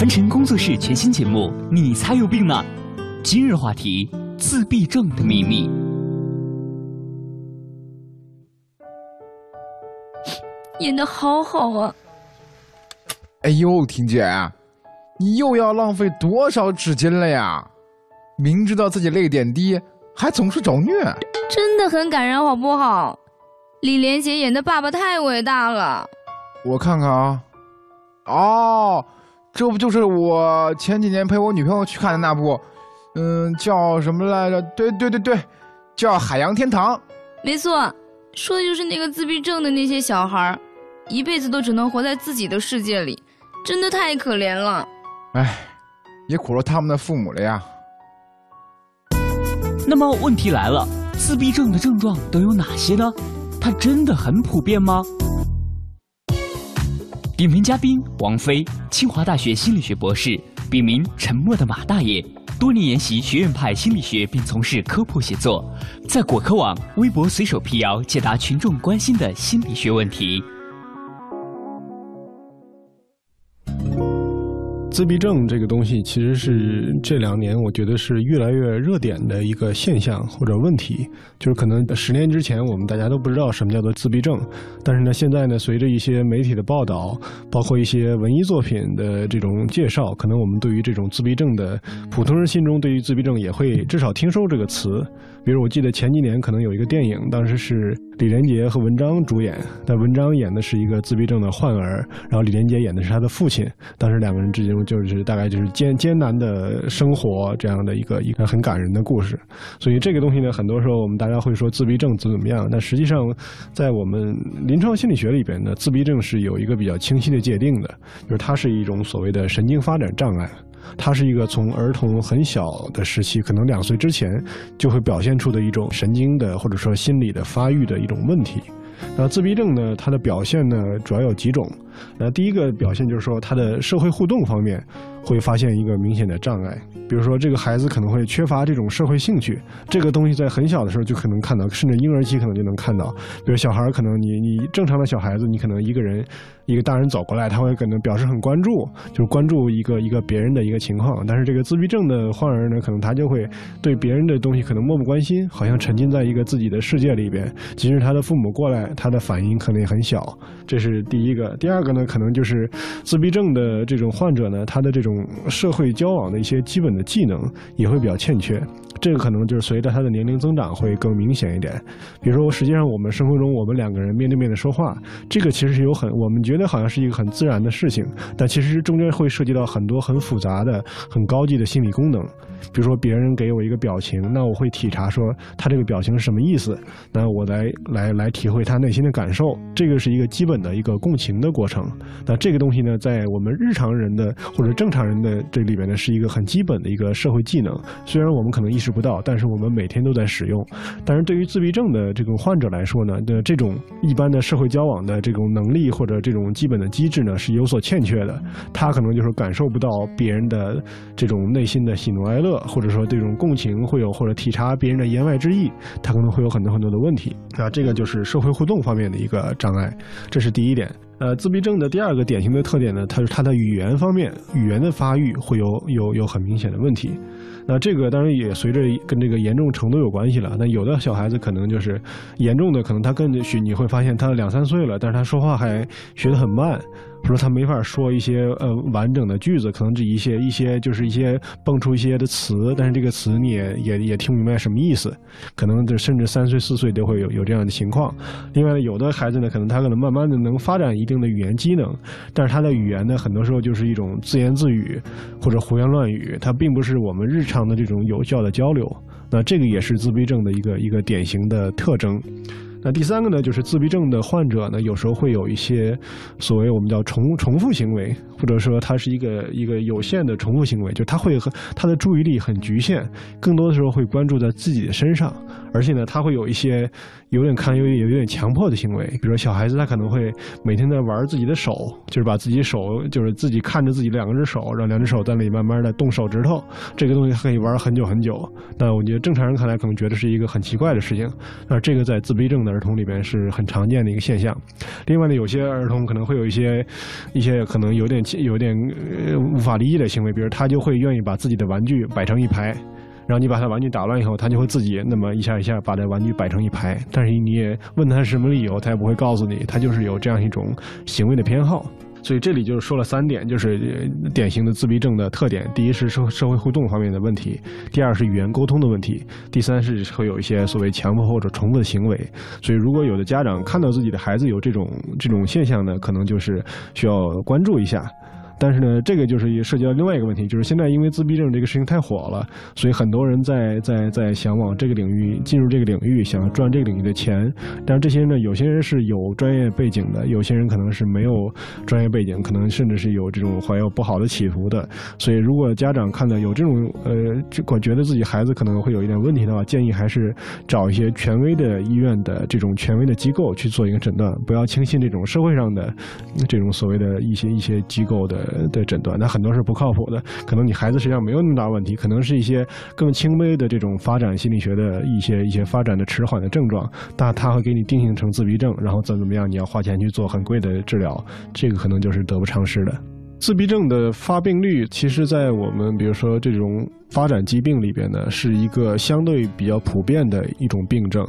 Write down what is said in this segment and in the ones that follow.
凡尘工作室全新节目，你才有病呢！今日话题：自闭症的秘密。演的好好啊！哎呦，婷姐，你又要浪费多少纸巾了呀？明知道自己泪点低，还总是找虐，真的很感人，好不好？李连杰演的爸爸太伟大了。我看看啊，哦。这不就是我前几年陪我女朋友去看的那部，嗯，叫什么来着？对对对对，叫《海洋天堂》。没错，说的就是那个自闭症的那些小孩，一辈子都只能活在自己的世界里，真的太可怜了。哎，也苦了他们的父母了呀。那么问题来了，自闭症的症状都有哪些呢？它真的很普遍吗？点评嘉宾王菲，清华大学心理学博士，笔名沉默的马大爷，多年研习学院派心理学，并从事科普写作，在果壳网微博随手辟谣，解答群众关心的心理学问题。自闭症这个东西，其实是这两年我觉得是越来越热点的一个现象或者问题。就是可能十年之前，我们大家都不知道什么叫做自闭症，但是呢，现在呢，随着一些媒体的报道，包括一些文艺作品的这种介绍，可能我们对于这种自闭症的普通人心中，对于自闭症也会至少听说这个词。比如我记得前几年可能有一个电影，当时是李连杰和文章主演，但文章演的是一个自闭症的患儿，然后李连杰演的是他的父亲，当时两个人之间。就是大概就是艰艰难的生活这样的一个一个很感人的故事，所以这个东西呢，很多时候我们大家会说自闭症怎么怎么样，但实际上在我们临床心理学里边呢，自闭症是有一个比较清晰的界定的，就是它是一种所谓的神经发展障碍，它是一个从儿童很小的时期，可能两岁之前就会表现出的一种神经的或者说心理的发育的一种问题。那自闭症呢，它的表现呢，主要有几种。那第一个表现就是说，他的社会互动方面会发现一个明显的障碍，比如说这个孩子可能会缺乏这种社会兴趣，这个东西在很小的时候就可能看到，甚至婴儿期可能就能看到。比如小孩可能你你正常的小孩子，你可能一个人一个大人走过来，他会可能表示很关注，就是关注一个一个别人的一个情况。但是这个自闭症的患儿呢，可能他就会对别人的东西可能漠不关心，好像沉浸在一个自己的世界里边。即使他的父母过来，他的反应可能也很小。这是第一个，第二个呢？可能就是自闭症的这种患者呢，他的这种嗯社会交往的一些基本的技能也会比较欠缺。这个可能就是随着他的年龄增长会更明显一点。比如说，实际上我们生活中我们两个人面对面的说话，这个其实是有很我们觉得好像是一个很自然的事情，但其实中间会涉及到很多很复杂的、很高级的心理功能。比如说，别人给我一个表情，那我会体察说他这个表情是什么意思，那我来来来体会他内心的感受。这个是一个基本的一个共情的过程。那这个东西呢，在我们日常人的或者正常人的这里边呢，是一个很基本的一个社会技能。虽然我们可能意识不到，但是我们每天都在使用。但是对于自闭症的这种患者来说呢，的这种一般的社会交往的这种能力或者这种基本的机制呢，是有所欠缺的。他可能就是感受不到别人的这种内心的喜怒哀乐，或者说这种共情会有或者体察别人的言外之意，他可能会有很多很多的问题。啊，这个就是社会互动方面的一个障碍，这是第一点。呃，自闭症的第二个典型的特点呢，它是它的语言方面，语言的发育会有有有很明显的问题。那这个当然也随着跟这个严重程度有关系了。那有的小孩子可能就是严重的，可能他更许你会发现他两三岁了，但是他说话还学得很慢。说他没法说一些呃完整的句子，可能这一些一些就是一些蹦出一些的词，但是这个词你也也也听不明白什么意思，可能这甚至三岁四岁都会有有这样的情况。另外有的孩子呢，可能他可能慢慢的能发展一定的语言机能，但是他的语言呢，很多时候就是一种自言自语或者胡言乱语，他并不是我们日常的这种有效的交流。那这个也是自闭症的一个一个典型的特征。那第三个呢，就是自闭症的患者呢，有时候会有一些所谓我们叫重重复行为，或者说他是一个一个有限的重复行为，就他会和他的注意力很局限，更多的时候会关注在自己的身上，而且呢，他会有一些有点看有有点强迫的行为，比如说小孩子他可能会每天在玩自己的手，就是把自己手就是自己看着自己两只手，让两只手在那里慢慢的动手指头，这个东西可以玩很久很久。那我觉得正常人看来可能觉得是一个很奇怪的事情，那这个在自闭症。的儿童里边是很常见的一个现象。另外呢，有些儿童可能会有一些一些可能有点有点呃无法理解的行为，比如他就会愿意把自己的玩具摆成一排。然后你把他玩具打乱以后，他就会自己那么一下一下把这玩具摆成一排。但是你也问他什么理由，他也不会告诉你，他就是有这样一种行为的偏好。所以这里就是说了三点，就是典型的自闭症的特点：第一是社社会互动方面的问题；第二是语言沟通的问题；第三是会有一些所谓强迫或者重复的行为。所以如果有的家长看到自己的孩子有这种这种现象呢，可能就是需要关注一下。但是呢，这个就是也涉及到另外一个问题，就是现在因为自闭症这个事情太火了，所以很多人在在在想往这个领域进入这个领域，想赚这个领域的钱。但是这些人呢，有些人是有专业背景的，有些人可能是没有专业背景，可能甚至是有这种怀有不好的企图的。所以，如果家长看到有这种呃，我觉得自己孩子可能会有一点问题的话，建议还是找一些权威的医院的这种权威的机构去做一个诊断，不要轻信这种社会上的这种所谓的一些一些机构的。呃的诊断，那很多是不靠谱的。可能你孩子实际上没有那么大问题，可能是一些更轻微的这种发展心理学的一些一些发展的迟缓的症状，但他会给你定性成自闭症，然后怎么怎么样，你要花钱去做很贵的治疗，这个可能就是得不偿失的。自闭症的发病率，其实，在我们比如说这种发展疾病里边呢，是一个相对比较普遍的一种病症。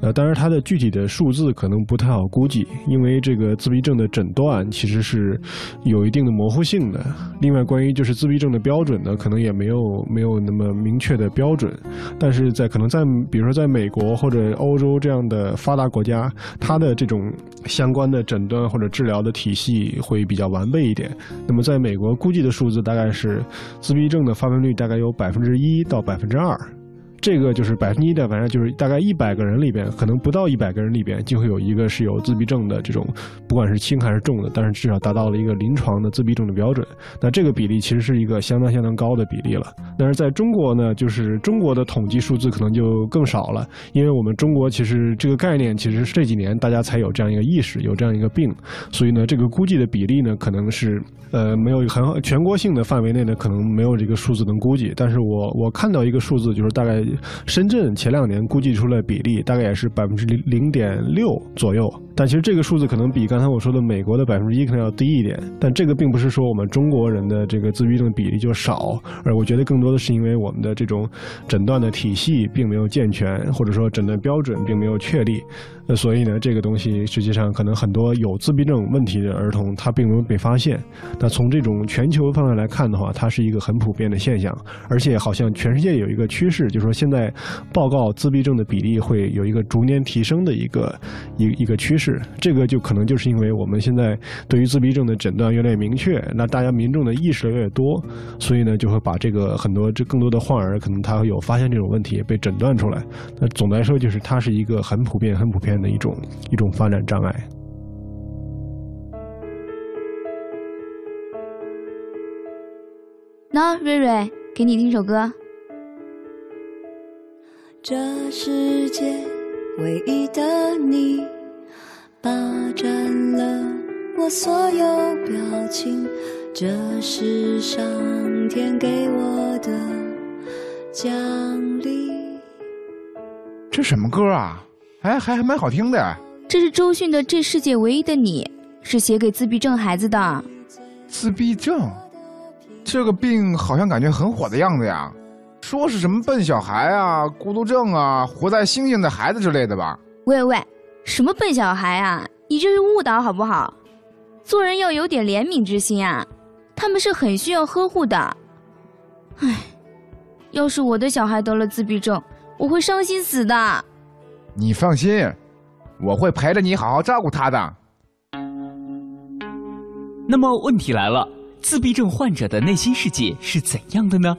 呃，当然，它的具体的数字可能不太好估计，因为这个自闭症的诊断其实是有一定的模糊性的。另外，关于就是自闭症的标准呢，可能也没有没有那么明确的标准。但是在可能在比如说在美国或者欧洲这样的发达国家，它的这种相关的诊断或者治疗的体系会比较完备一点。那么，在美国估计的数字大概是自闭症的发病率大概有百分之一到百分之二。这个就是百分之一的，反正就是大概一百个人里边，可能不到一百个人里边就会有一个是有自闭症的这种，不管是轻还是重的，但是至少达到了一个临床的自闭症的标准。那这个比例其实是一个相当相当高的比例了。但是在中国呢，就是中国的统计数字可能就更少了，因为我们中国其实这个概念其实是这几年大家才有这样一个意识，有这样一个病，所以呢，这个估计的比例呢，可能是呃没有很全国性的范围内呢，可能没有这个数字能估计。但是我我看到一个数字，就是大概。深圳前两年估计出来比例大概也是百分之零零点六左右，但其实这个数字可能比刚才我说的美国的百分之一可能要低一点。但这个并不是说我们中国人的这个自闭症比例就少，而我觉得更多的是因为我们的这种诊断的体系并没有健全，或者说诊断标准并没有确立。那所以呢，这个东西实际上可能很多有自闭症问题的儿童他并没有被发现。那从这种全球范围来看的话，它是一个很普遍的现象，而且好像全世界有一个趋势，就是说现在报告自闭症的比例会有一个逐年提升的一个一一个趋势。这个就可能就是因为我们现在对于自闭症的诊断越来越明确，那大家民众的意识越来越多，所以呢就会把这个很多这更多的患儿可能他会有发现这种问题被诊断出来。那总的来说，就是它是一个很普遍、很普遍。的一种一种发展障碍。那瑞瑞，给你听首歌。这世界唯一的你，霸占了我所有表情，这是上天给我的奖励。这什么歌啊？哎，还还蛮好听的。这是周迅的《这世界唯一的你》，是写给自闭症孩子的。自闭症，这个病好像感觉很火的样子呀。说是什么笨小孩啊、孤独症啊、活在星星的孩子之类的吧？喂喂，什么笨小孩啊？你这是误导好不好？做人要有点怜悯之心啊！他们是很需要呵护的。唉，要是我的小孩得了自闭症，我会伤心死的。你放心，我会陪着你好好照顾他的。那么问题来了，自闭症患者的内心世界是怎样的呢？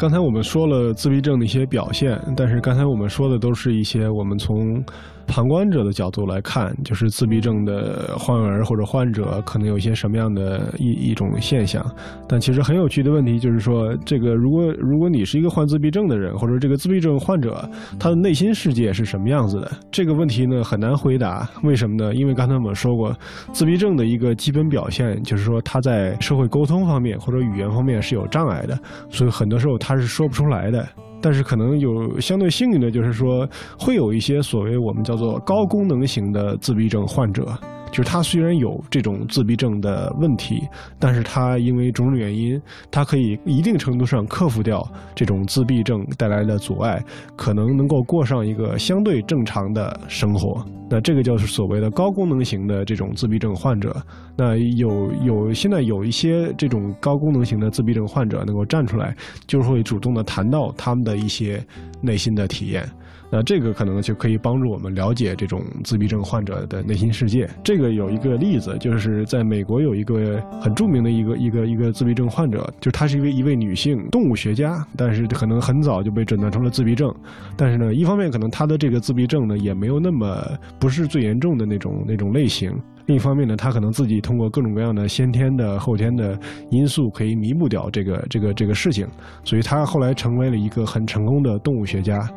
刚才我们说了自闭症的一些表现，但是刚才我们说的都是一些我们从。旁观者的角度来看，就是自闭症的患儿或者患者可能有一些什么样的一一种现象。但其实很有趣的问题就是说，这个如果如果你是一个患自闭症的人，或者这个自闭症患者，他的内心世界是什么样子的？这个问题呢很难回答。为什么呢？因为刚才我们说过，自闭症的一个基本表现就是说他在社会沟通方面或者语言方面是有障碍的，所以很多时候他他是说不出来的。但是可能有相对幸运的，就是说会有一些所谓我们叫做高功能型的自闭症患者。就是他虽然有这种自闭症的问题，但是他因为种种原因，他可以一定程度上克服掉这种自闭症带来的阻碍，可能能够过上一个相对正常的生活。那这个就是所谓的高功能型的这种自闭症患者。那有有现在有一些这种高功能型的自闭症患者能够站出来，就是会主动的谈到他们的一些内心的体验。那这个可能就可以帮助我们了解这种自闭症患者的内心世界。这个有一个例子，就是在美国有一个很著名的一个一个一个自闭症患者，就是她是一位一位女性动物学家，但是可能很早就被诊断出了自闭症。但是呢，一方面可能她的这个自闭症呢也没有那么不是最严重的那种那种类型，另一方面呢，她可能自己通过各种各样的先天的后天的因素可以弥补掉这个这个这个事情，所以她后来成为了一个很成功的动物学家。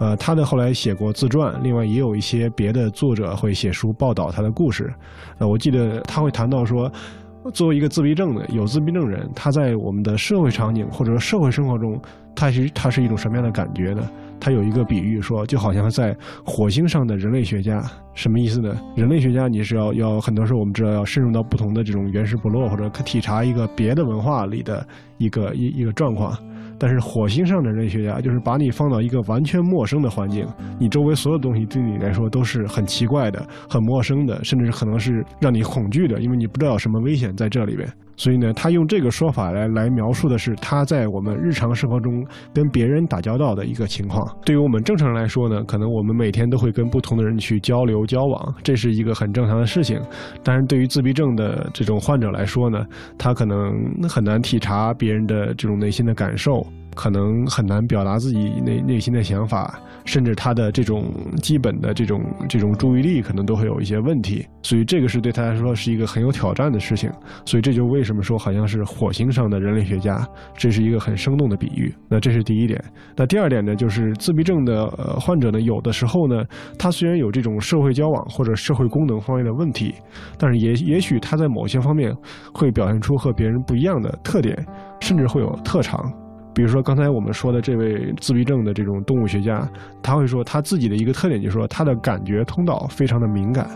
呃，他的后来写过自传，另外也有一些别的作者会写书报道他的故事。呃，我记得他会谈到说，作为一个自闭症的有自闭症人，他在我们的社会场景或者说社会生活中，他是他是一种什么样的感觉呢？他有一个比喻说，就好像在火星上的人类学家，什么意思呢？人类学家你是要要很多时候我们知道要深入到不同的这种原始部落或者体察一个别的文化里的一个一一个状况。但是火星上的人类学家就是把你放到一个完全陌生的环境，你周围所有东西对你来说都是很奇怪的、很陌生的，甚至可能是让你恐惧的，因为你不知道有什么危险在这里边。所以呢，他用这个说法来来描述的是他在我们日常生活中跟别人打交道的一个情况。对于我们正常人来说呢，可能我们每天都会跟不同的人去交流交往，这是一个很正常的事情。但是对于自闭症的这种患者来说呢，他可能很难体察别人的这种内心的感受。可能很难表达自己内内心的想法，甚至他的这种基本的这种这种注意力可能都会有一些问题，所以这个是对他来说是一个很有挑战的事情。所以这就为什么说好像是火星上的人类学家，这是一个很生动的比喻。那这是第一点。那第二点呢，就是自闭症的呃患者呢，有的时候呢，他虽然有这种社会交往或者社会功能方面的问题，但是也也许他在某些方面会表现出和别人不一样的特点，甚至会有特长。比如说刚才我们说的这位自闭症的这种动物学家，他会说他自己的一个特点就是说他的感觉通道非常的敏感，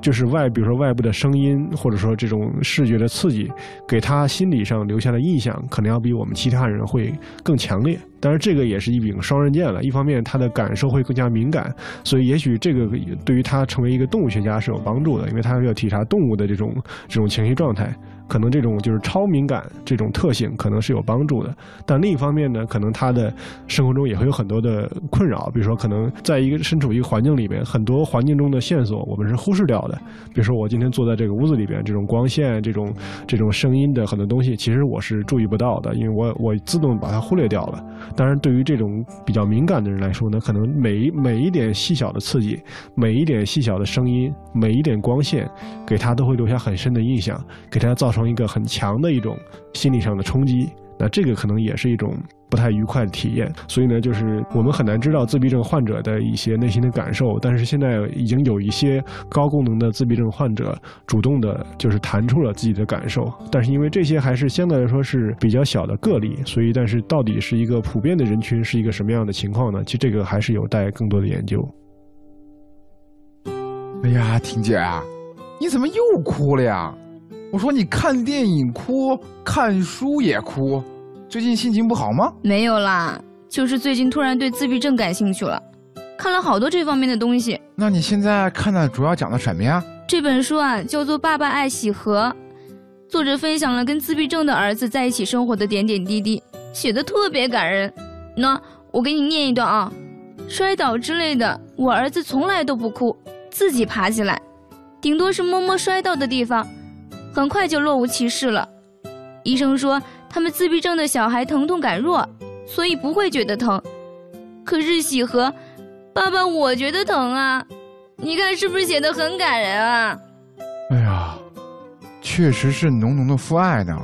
就是外比如说外部的声音或者说这种视觉的刺激，给他心理上留下的印象可能要比我们其他人会更强烈。当然，这个也是一柄双刃剑了。一方面，他的感受会更加敏感，所以也许这个对于他成为一个动物学家是有帮助的，因为他要体察动物的这种这种情绪状态。可能这种就是超敏感这种特性可能是有帮助的，但另一方面呢，可能他的生活中也会有很多的困扰，比如说可能在一个身处一个环境里边，很多环境中的线索我们是忽视掉的。比如说我今天坐在这个屋子里边，这种光线、这种这种声音的很多东西，其实我是注意不到的，因为我我自动把它忽略掉了。当然，对于这种比较敏感的人来说呢，可能每一每一点细小的刺激，每一点细小的声音，每一点光线，给他都会留下很深的印象，给他造造成。一个很强的一种心理上的冲击，那这个可能也是一种不太愉快的体验。所以呢，就是我们很难知道自闭症患者的一些内心的感受。但是现在已经有一些高功能的自闭症患者主动的，就是谈出了自己的感受。但是因为这些还是相对来说是比较小的个例，所以但是到底是一个普遍的人群是一个什么样的情况呢？其实这个还是有待更多的研究。哎呀，婷姐啊，你怎么又哭了呀？我说你看电影哭，看书也哭，最近心情不好吗？没有啦，就是最近突然对自闭症感兴趣了，看了好多这方面的东西。那你现在看的主要讲的什么呀？这本书啊，叫做《爸爸爱喜和》，作者分享了跟自闭症的儿子在一起生活的点点滴滴，写的特别感人。那我给你念一段啊，摔倒之类的，我儿子从来都不哭，自己爬起来，顶多是摸摸摔到的地方。很快就若无其事了。医生说，他们自闭症的小孩疼痛感弱，所以不会觉得疼。可是喜和，爸爸，我觉得疼啊！你看是不是写的很感人啊？哎呀，确实是浓浓的父爱呢。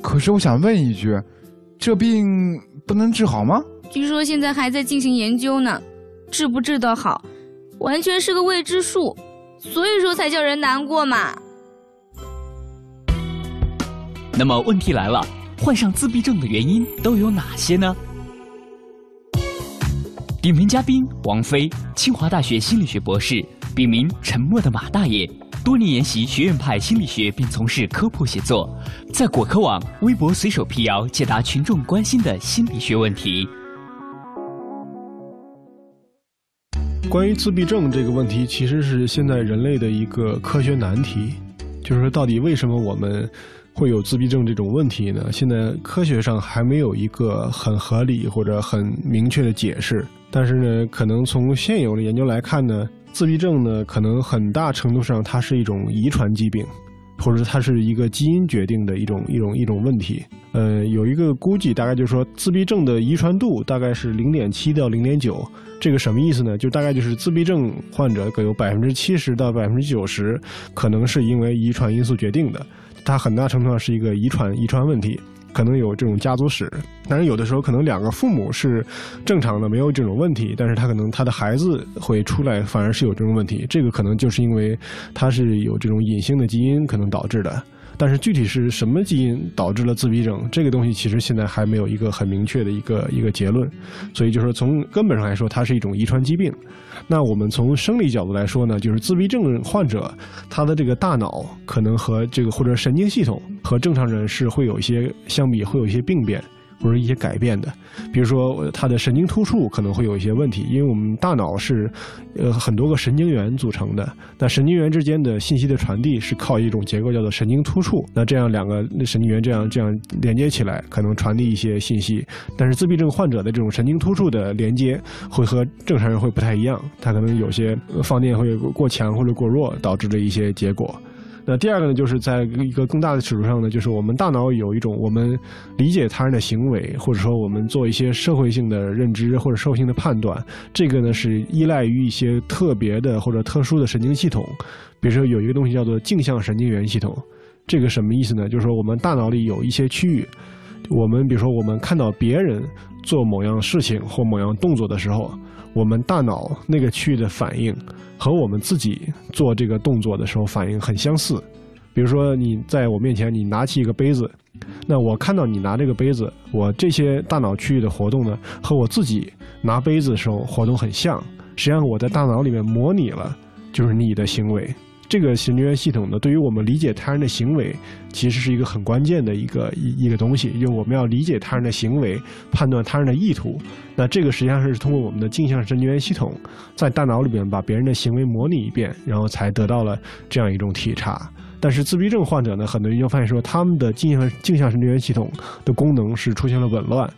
可是我想问一句，这病不能治好吗？据说现在还在进行研究呢，治不治得好，完全是个未知数。所以说才叫人难过嘛。那么问题来了，患上自闭症的原因都有哪些呢？点评嘉宾王菲，清华大学心理学博士，笔名沉默的马大爷，多年研习学院派心理学，并从事科普写作，在果壳网微博随手辟谣，解答群众关心的心理学问题。关于自闭症这个问题，其实是现在人类的一个科学难题，就是说到底为什么我们。会有自闭症这种问题呢？现在科学上还没有一个很合理或者很明确的解释。但是呢，可能从现有的研究来看呢，自闭症呢，可能很大程度上它是一种遗传疾病，或者它是一个基因决定的一种一种一种问题。呃，有一个估计，大概就是说，自闭症的遗传度大概是零点七到零点九。这个什么意思呢？就大概就是自闭症患者各有百分之七十到百分之九十，可能是因为遗传因素决定的。它很大程度上是一个遗传遗传问题，可能有这种家族史。但是有的时候可能两个父母是正常的，没有这种问题，但是他可能他的孩子会出来反而是有这种问题。这个可能就是因为他是有这种隐性的基因可能导致的。但是具体是什么基因导致了自闭症，这个东西其实现在还没有一个很明确的一个一个结论。所以就是从根本上来说，它是一种遗传疾病。那我们从生理角度来说呢，就是自闭症患者他的这个大脑可能和这个或者神经系统和正常人是会有一些相比会有一些病变。或者一些改变的，比如说它的神经突触可能会有一些问题，因为我们大脑是呃很多个神经元组成的，那神经元之间的信息的传递是靠一种结构叫做神经突触，那这样两个神经元这样这样连接起来，可能传递一些信息，但是自闭症患者的这种神经突触的连接会和正常人会不太一样，他可能有些放电会过强或者过弱，导致的一些结果。那第二个呢，就是在一个更大的尺度上呢，就是我们大脑有一种我们理解他人的行为，或者说我们做一些社会性的认知或者社会性的判断，这个呢是依赖于一些特别的或者特殊的神经系统，比如说有一个东西叫做镜像神经元系统，这个什么意思呢？就是说我们大脑里有一些区域，我们比如说我们看到别人做某样事情或某样动作的时候。我们大脑那个区域的反应和我们自己做这个动作的时候反应很相似。比如说，你在我面前，你拿起一个杯子，那我看到你拿这个杯子，我这些大脑区域的活动呢，和我自己拿杯子的时候活动很像。实际上，我在大脑里面模拟了，就是你的行为。这个神经元系统呢，对于我们理解他人的行为，其实是一个很关键的一个一一个东西。就我们要理解他人的行为，判断他人的意图。那这个实际上是通过我们的镜像神经元系统，在大脑里边把别人的行为模拟一遍，然后才得到了这样一种体察。但是自闭症患者呢，很多研究发现说，他们的镜像镜像神经元系统的功能是出现了紊乱。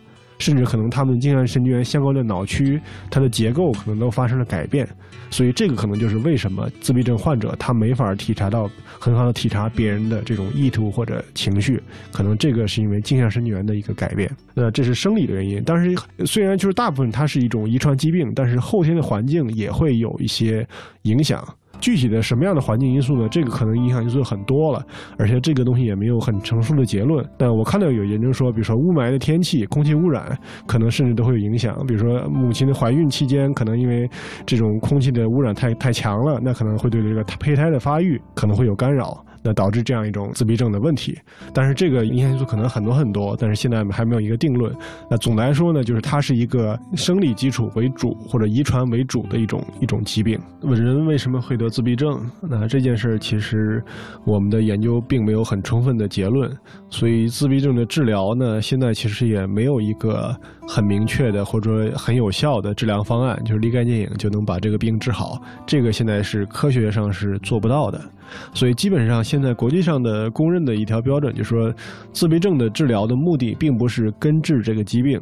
甚至可能他们镜像神经元相关的脑区，它的结构可能都发生了改变，所以这个可能就是为什么自闭症患者他没法体察到很好的体察别人的这种意图或者情绪，可能这个是因为镜像神经元的一个改变。那这是生理的原因，但是虽然就是大部分它是一种遗传疾病，但是后天的环境也会有一些影响。具体的什么样的环境因素呢？这个可能影响因素很多了，而且这个东西也没有很成熟的结论。但我看到有研究说，比如说雾霾的天气、空气污染，可能甚至都会有影响。比如说母亲的怀孕期间，可能因为这种空气的污染太太强了，那可能会对这个胚胎的发育可能会有干扰。那导致这样一种自闭症的问题，但是这个影响因素可能很多很多，但是现在还没有一个定论。那总的来说呢，就是它是一个生理基础为主或者遗传为主的一种一种疾病。人为什么会得自闭症？那这件事其实我们的研究并没有很充分的结论，所以自闭症的治疗呢，现在其实也没有一个很明确的或者说很有效的治疗方案，就是立竿见影就能把这个病治好。这个现在是科学上是做不到的。所以基本上，现在国际上的公认的一条标准就是说，自闭症的治疗的目的并不是根治这个疾病，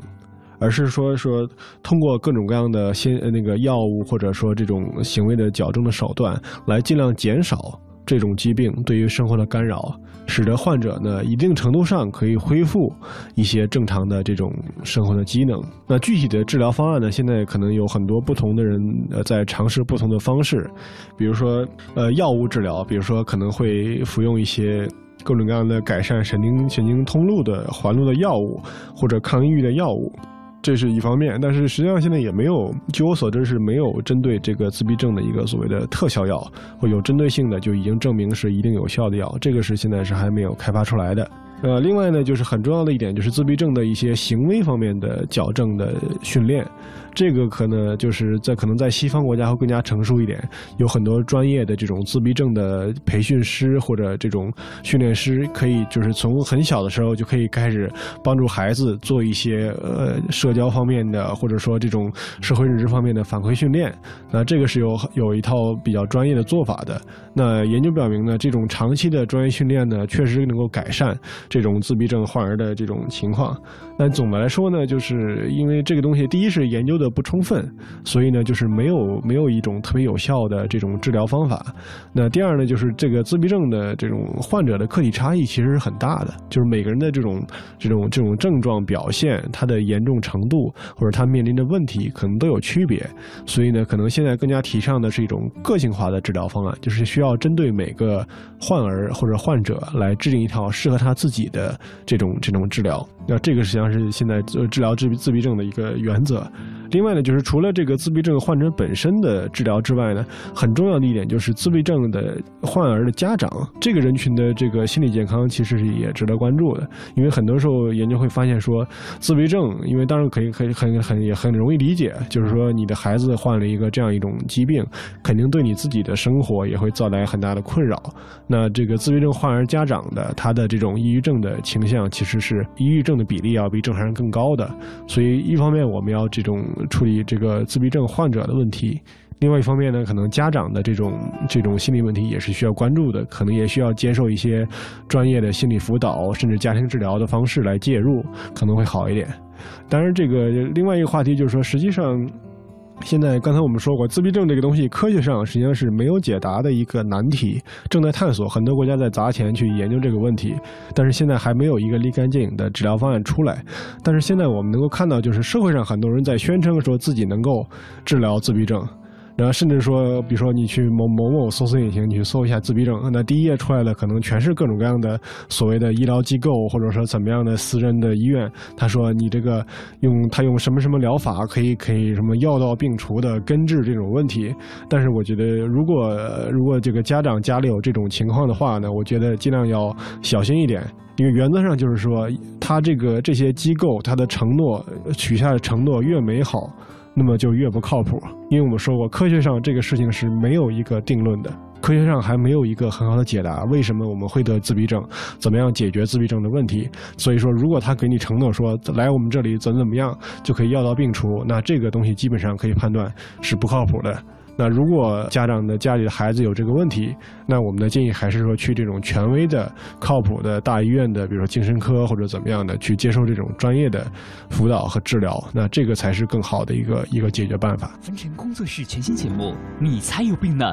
而是说说通过各种各样的先那个药物或者说这种行为的矫正的手段，来尽量减少。这种疾病对于生活的干扰，使得患者呢一定程度上可以恢复一些正常的这种生活的机能。那具体的治疗方案呢，现在可能有很多不同的人呃在尝试不同的方式，比如说呃药物治疗，比如说可能会服用一些各种各样的改善神经神经通路的环路的药物，或者抗抑郁的药物。这是一方面，但是实际上现在也没有，据我所知是没有针对这个自闭症的一个所谓的特效药，或有针对性的就已经证明是一定有效的药，这个是现在是还没有开发出来的。呃，另外呢，就是很重要的一点，就是自闭症的一些行为方面的矫正的训练，这个可能就是在可能在西方国家会更加成熟一点，有很多专业的这种自闭症的培训师或者这种训练师，可以就是从很小的时候就可以开始帮助孩子做一些呃社交方面的或者说这种社会认知方面的反馈训练。那这个是有有一套比较专业的做法的。那研究表明呢，这种长期的专业训练呢，确实能够改善这种自闭症患儿的这种情况。但总的来说呢，就是因为这个东西，第一是研究的不充分，所以呢，就是没有没有一种特别有效的这种治疗方法。那第二呢，就是这个自闭症的这种患者的个体差异其实是很大的，就是每个人的这种这种这种症状表现，它的严重程度或者他面临的问题可能都有区别。所以呢，可能现在更加提倡的是一种个性化的治疗方案，就是需要针对每个患儿或者患者来制定一套适合他自己的这种这种治疗。那这个实际上是现在治疗自闭自闭症的一个原则。另外呢，就是除了这个自闭症患者本身的治疗之外呢，很重要的一点就是自闭症的患儿的家长这个人群的这个心理健康其实是也值得关注的。因为很多时候研究会发现说，自闭症，因为当然可以很很很也很容易理解，就是说你的孩子患了一个这样一种疾病，肯定对你自己的生活也会造来很大的困扰。那这个自闭症患儿家长的他的这种抑郁症的倾向，其实是抑郁症的比例要比正常人更高的。所以一方面我们要这种。处理这个自闭症患者的问题，另外一方面呢，可能家长的这种这种心理问题也是需要关注的，可能也需要接受一些专业的心理辅导，甚至家庭治疗的方式来介入，可能会好一点。当然，这个另外一个话题就是说，实际上。现在刚才我们说过，自闭症这个东西，科学上实际上是没有解答的一个难题，正在探索。很多国家在砸钱去研究这个问题，但是现在还没有一个立竿见影的治疗方案出来。但是现在我们能够看到，就是社会上很多人在宣称说自己能够治疗自闭症。然后甚至说，比如说你去某某某搜索引擎，你去搜一下自闭症，那第一页出来的可能全是各种各样的所谓的医疗机构，或者说怎么样的私人的医院。他说你这个用他用什么什么疗法可以可以什么药到病除的根治这种问题。但是我觉得，如果如果这个家长家里有这种情况的话呢，我觉得尽量要小心一点，因为原则上就是说，他这个这些机构他的承诺许下的承诺越美好。那么就越不靠谱，因为我们说过，科学上这个事情是没有一个定论的，科学上还没有一个很好的解答，为什么我们会得自闭症，怎么样解决自闭症的问题。所以说，如果他给你承诺说来我们这里怎怎么样就可以药到病除，那这个东西基本上可以判断是不靠谱的。那如果家长的家里的孩子有这个问题，那我们的建议还是说去这种权威的、靠谱的大医院的，比如说精神科或者怎么样的，去接受这种专业的辅导和治疗。那这个才是更好的一个一个解决办法。分成工作室全新节目，你才有病呢！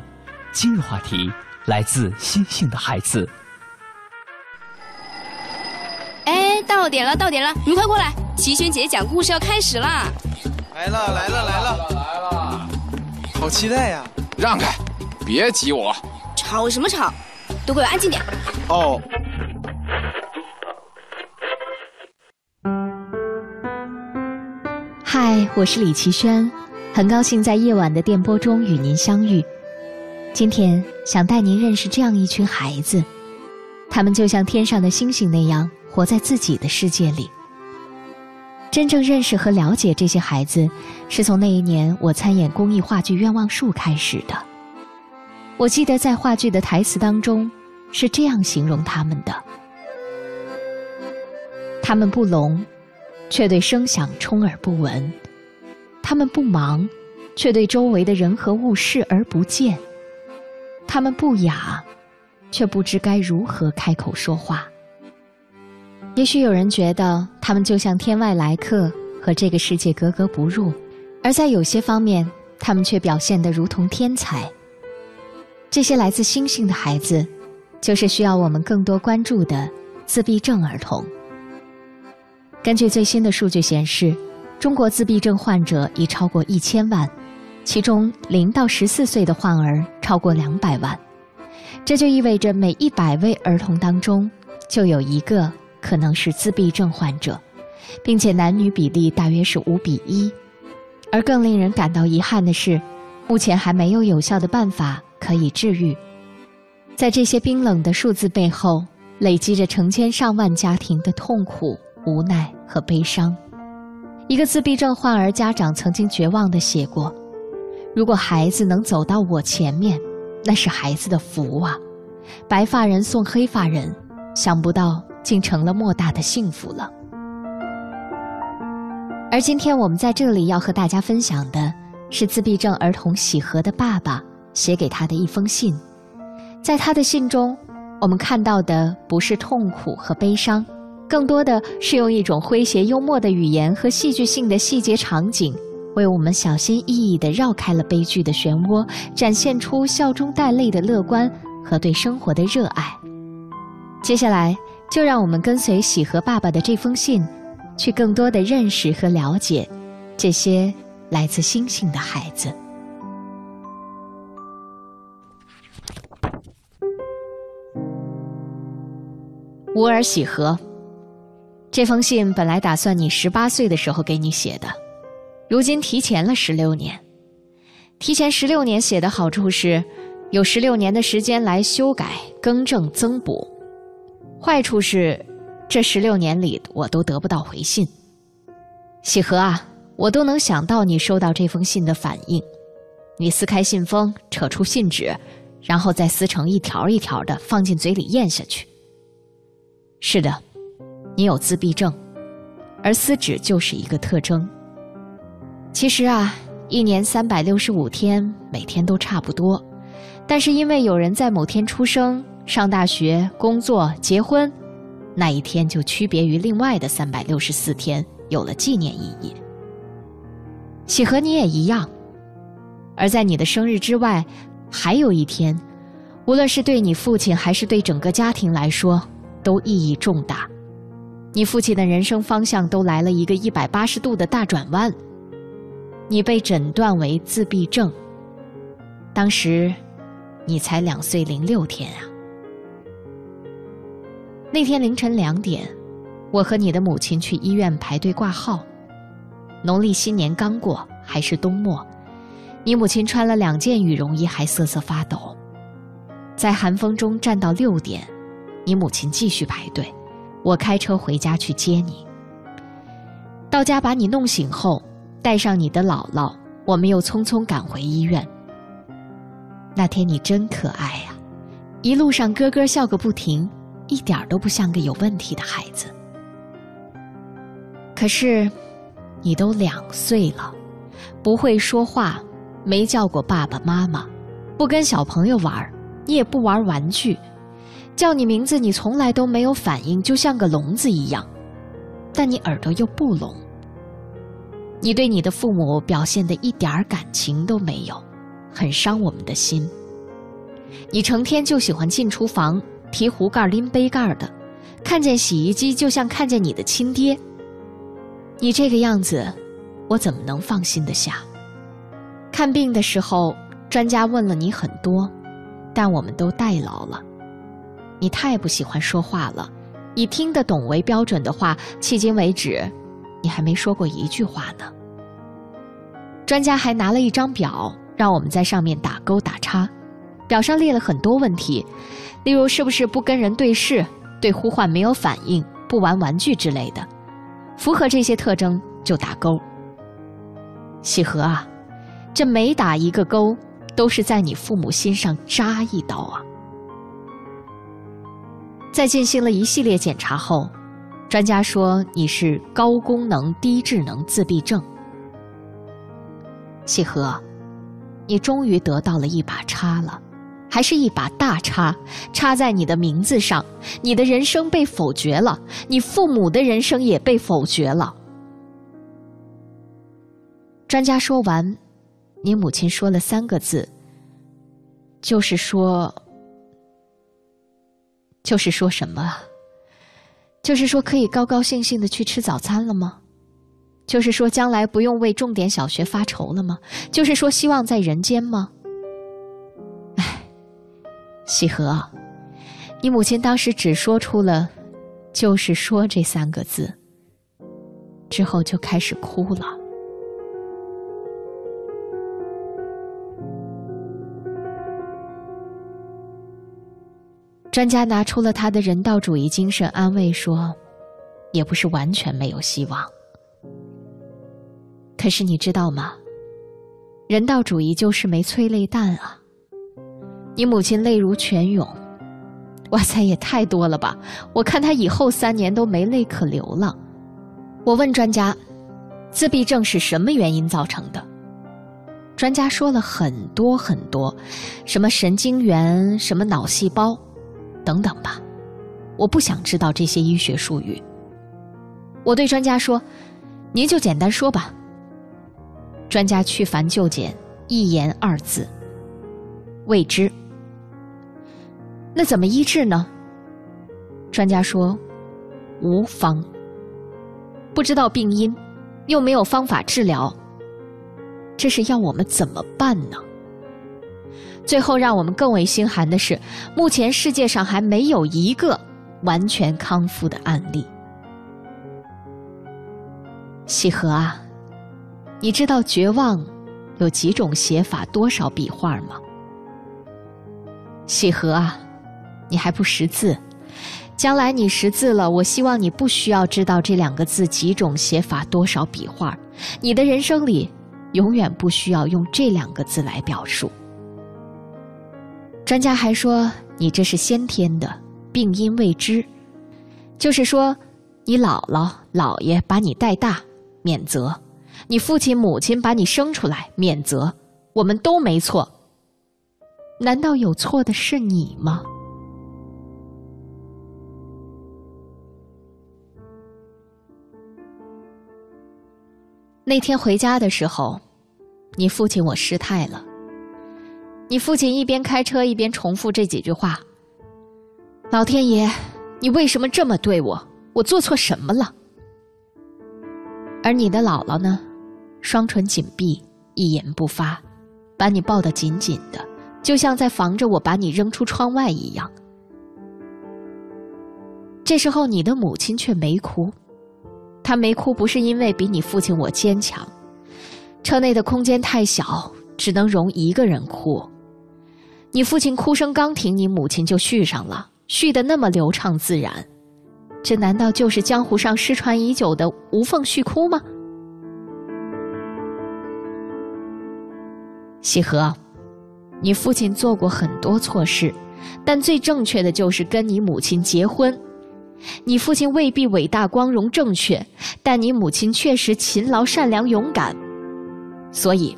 今日话题来自星星的孩子。哎，到点了，到点了，你们快过来！齐轩姐讲故事要开始啦！来了，来了，来了，来了！好期待呀！让开，别挤我！吵什么吵？都给我安静点！哦。嗨，我是李奇轩，很高兴在夜晚的电波中与您相遇。今天想带您认识这样一群孩子，他们就像天上的星星那样，活在自己的世界里。真正认识和了解这些孩子，是从那一年我参演公益话剧《愿望树》开始的。我记得在话剧的台词当中，是这样形容他们的：他们不聋，却对声响充耳不闻；他们不忙，却对周围的人和物视而不见；他们不雅，却不知该如何开口说话。也许有人觉得他们就像天外来客，和这个世界格格不入；而在有些方面，他们却表现得如同天才。这些来自星星的孩子，就是需要我们更多关注的自闭症儿童。根据最新的数据显示，中国自闭症患者已超过一千万，其中零到十四岁的患儿超过两百万。这就意味着每一百位儿童当中就有一个。可能是自闭症患者，并且男女比例大约是五比一。而更令人感到遗憾的是，目前还没有有效的办法可以治愈。在这些冰冷的数字背后，累积着成千上万家庭的痛苦、无奈和悲伤。一个自闭症患儿家长曾经绝望地写过：“如果孩子能走到我前面，那是孩子的福啊！白发人送黑发人，想不到竟成了莫大的幸福了。”而今天我们在这里要和大家分享的是自闭症儿童喜和的爸爸写给他的一封信。在他的信中，我们看到的不是痛苦和悲伤。更多的是用一种诙谐幽默的语言和戏剧性的细节场景，为我们小心翼翼地绕开了悲剧的漩涡，展现出笑中带泪的乐观和对生活的热爱。接下来，就让我们跟随喜和爸爸的这封信，去更多的认识和了解这些来自星星的孩子。吾尔喜和。这封信本来打算你十八岁的时候给你写的，如今提前了十六年。提前十六年写的好处是，有十六年的时间来修改、更正、增补；坏处是，这十六年里我都得不到回信。喜和啊，我都能想到你收到这封信的反应。你撕开信封，扯出信纸，然后再撕成一条一条的放进嘴里咽下去。是的。你有自闭症，而撕纸就是一个特征。其实啊，一年三百六十五天，每天都差不多，但是因为有人在某天出生、上大学、工作、结婚，那一天就区别于另外的三百六十四天，有了纪念意义。喜和你也一样，而在你的生日之外，还有一天，无论是对你父亲还是对整个家庭来说，都意义重大。你父亲的人生方向都来了一个一百八十度的大转弯。你被诊断为自闭症，当时你才两岁零六天啊。那天凌晨两点，我和你的母亲去医院排队挂号。农历新年刚过，还是冬末，你母亲穿了两件羽绒衣，还瑟瑟发抖。在寒风中站到六点，你母亲继续排队。我开车回家去接你，到家把你弄醒后，带上你的姥姥，我们又匆匆赶回医院。那天你真可爱呀，一路上咯咯笑个不停，一点都不像个有问题的孩子。可是，你都两岁了，不会说话，没叫过爸爸妈妈，不跟小朋友玩，你也不玩玩具。叫你名字，你从来都没有反应，就像个聋子一样。但你耳朵又不聋。你对你的父母表现的一点感情都没有，很伤我们的心。你成天就喜欢进厨房提壶盖拎杯盖的，看见洗衣机就像看见你的亲爹。你这个样子，我怎么能放心的下？看病的时候，专家问了你很多，但我们都代劳了。你太不喜欢说话了，以听得懂为标准的话，迄今为止，你还没说过一句话呢。专家还拿了一张表，让我们在上面打勾打叉，表上列了很多问题，例如是不是不跟人对视、对呼唤没有反应、不玩玩具之类的，符合这些特征就打勾。喜和啊，这每打一个勾，都是在你父母心上扎一刀啊。在进行了一系列检查后，专家说你是高功能低智能自闭症。喜和，你终于得到了一把叉了，还是一把大叉，插在你的名字上。你的人生被否决了，你父母的人生也被否决了。专家说完，你母亲说了三个字，就是说。就是说什么啊？就是说可以高高兴兴的去吃早餐了吗？就是说将来不用为重点小学发愁了吗？就是说希望在人间吗？哎，喜和，你母亲当时只说出了“就是说”这三个字，之后就开始哭了。专家拿出了他的人道主义精神，安慰说：“也不是完全没有希望。可是你知道吗？人道主义就是枚催泪弹啊！你母亲泪如泉涌，哇塞，也太多了吧！我看她以后三年都没泪可流了。我问专家，自闭症是什么原因造成的？专家说了很多很多，什么神经元、什么脑细胞，等等吧。我不想知道这些医学术语。我对专家说：“您就简单说吧。”专家去繁就简，一言二字：未知。那怎么医治呢？专家说：“无方。”不知道病因，又没有方法治疗，这是要我们怎么办呢？最后让我们更为心寒的是，目前世界上还没有一个完全康复的案例。喜和啊，你知道绝望有几种写法、多少笔画吗？喜和啊，你还不识字。将来你识字了，我希望你不需要知道这两个字几种写法、多少笔画。你的人生里，永远不需要用这两个字来表述。专家还说你这是先天的，病因未知，就是说，你姥姥、姥爷把你带大，免责；你父亲、母亲把你生出来，免责。我们都没错，难道有错的是你吗？那天回家的时候，你父亲我失态了。你父亲一边开车一边重复这几句话：“老天爷，你为什么这么对我？我做错什么了？”而你的姥姥呢，双唇紧闭，一言不发，把你抱得紧紧的，就像在防着我把你扔出窗外一样。这时候，你的母亲却没哭。他没哭，不是因为比你父亲我坚强，车内的空间太小，只能容一个人哭。你父亲哭声刚停，你母亲就续上了，续的那么流畅自然，这难道就是江湖上失传已久的无缝续哭吗？喜和，你父亲做过很多错事，但最正确的就是跟你母亲结婚。你父亲未必伟大、光荣、正确，但你母亲确实勤劳、善良、勇敢。所以，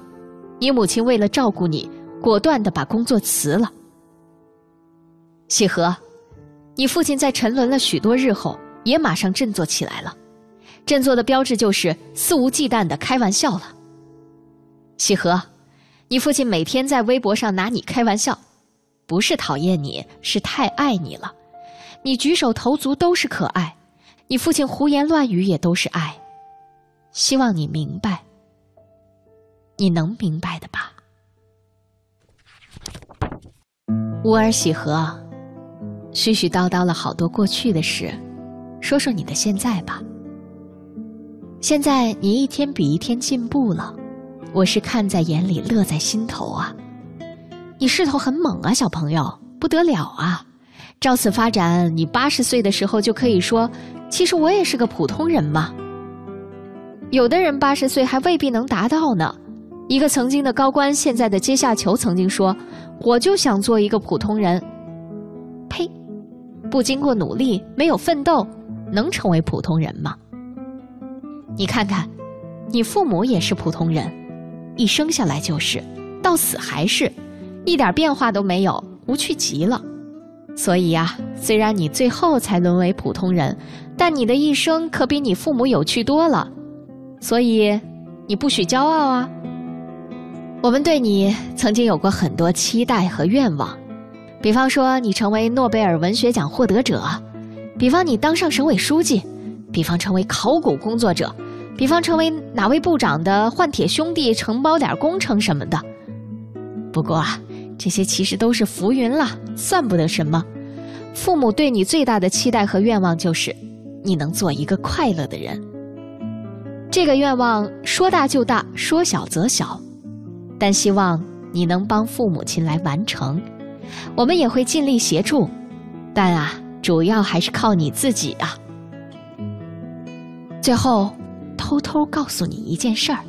你母亲为了照顾你，果断的把工作辞了。喜和，你父亲在沉沦了许多日后，也马上振作起来了。振作的标志就是肆无忌惮的开玩笑了。喜和，你父亲每天在微博上拿你开玩笑，不是讨厌你，是太爱你了。你举手投足都是可爱，你父亲胡言乱语也都是爱，希望你明白，你能明白的吧？乌尔喜和，絮絮叨叨了好多过去的事，说说你的现在吧。现在你一天比一天进步了，我是看在眼里，乐在心头啊！你势头很猛啊，小朋友，不得了啊！照此发展，你八十岁的时候就可以说：“其实我也是个普通人嘛。”有的人八十岁还未必能达到呢。一个曾经的高官，现在的阶下囚，曾经说：“我就想做一个普通人。”呸！不经过努力，没有奋斗，能成为普通人吗？你看看，你父母也是普通人，一生下来就是，到死还是，一点变化都没有，无趣极了。所以呀，虽然你最后才沦为普通人，但你的一生可比你父母有趣多了。所以，你不许骄傲啊！我们对你曾经有过很多期待和愿望，比方说你成为诺贝尔文学奖获得者，比方你当上省委书记，比方成为考古工作者，比方成为哪位部长的换铁兄弟承包点工程什么的。不过啊。这些其实都是浮云了，算不得什么。父母对你最大的期待和愿望就是，你能做一个快乐的人。这个愿望说大就大，说小则小，但希望你能帮父母亲来完成。我们也会尽力协助，但啊，主要还是靠你自己啊。最后，偷偷告诉你一件事儿，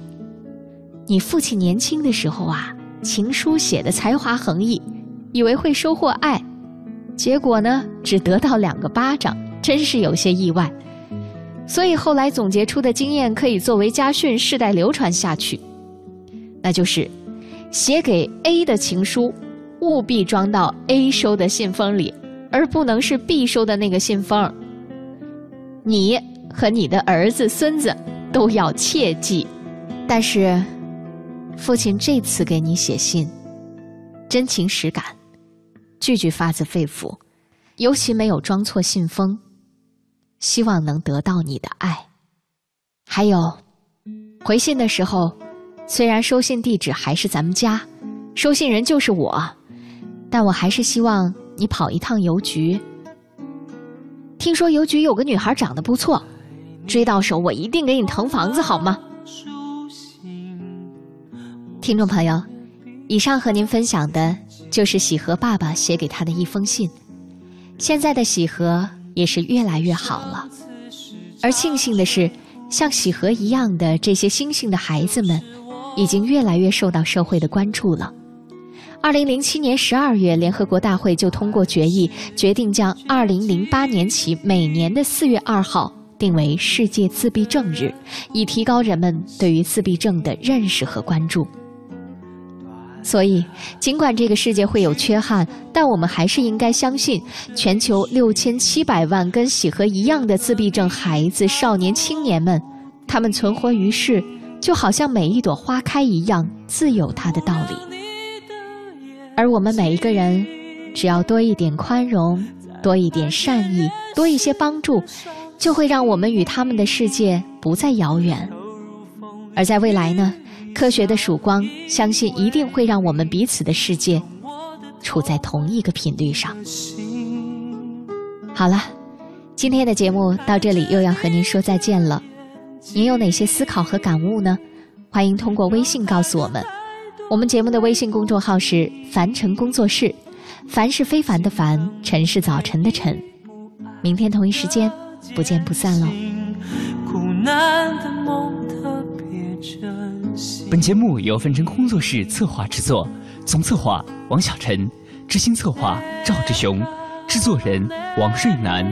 你父亲年轻的时候啊，情书写的才华横溢，以为会收获爱，结果呢，只得到两个巴掌，真是有些意外。所以后来总结出的经验可以作为家训，世代流传下去。那就是，写给 A 的情书，务必装到 A 收的信封里，而不能是 B 收的那个信封。你和你的儿子、孙子都要切记。但是。父亲这次给你写信，真情实感，句句发自肺腑，尤其没有装错信封。希望能得到你的爱。还有，回信的时候，虽然收信地址还是咱们家，收信人就是我，但我还是希望你跑一趟邮局。听说邮局有个女孩长得不错，追到手我一定给你腾房子，好吗？听众朋友，以上和您分享的就是喜和爸爸写给他的一封信。现在的喜和也是越来越好了，而庆幸的是，像喜和一样的这些星星的孩子们，已经越来越受到社会的关注了。二零零七年十二月，联合国大会就通过决议，决定将二零零八年起每年的四月二号定为世界自闭症日，以提高人们对于自闭症的认识和关注。所以，尽管这个世界会有缺憾，但我们还是应该相信，全球六千七百万跟喜和一样的自闭症孩子、少年、青年们，他们存活于世，就好像每一朵花开一样，自有它的道理。而我们每一个人，只要多一点宽容，多一点善意，多一些帮助，就会让我们与他们的世界不再遥远。而在未来呢？科学的曙光，相信一定会让我们彼此的世界处在同一个频率上。好了，今天的节目到这里又要和您说再见了。您有哪些思考和感悟呢？欢迎通过微信告诉我们。我们节目的微信公众号是“凡尘工作室”，凡是非凡的凡，尘是早晨的晨。明天同一时间，不见不散喽。苦难的梦特别本节目由分成工作室策划制作，总策划王小晨，执行策划赵志雄，制作人王瑞楠。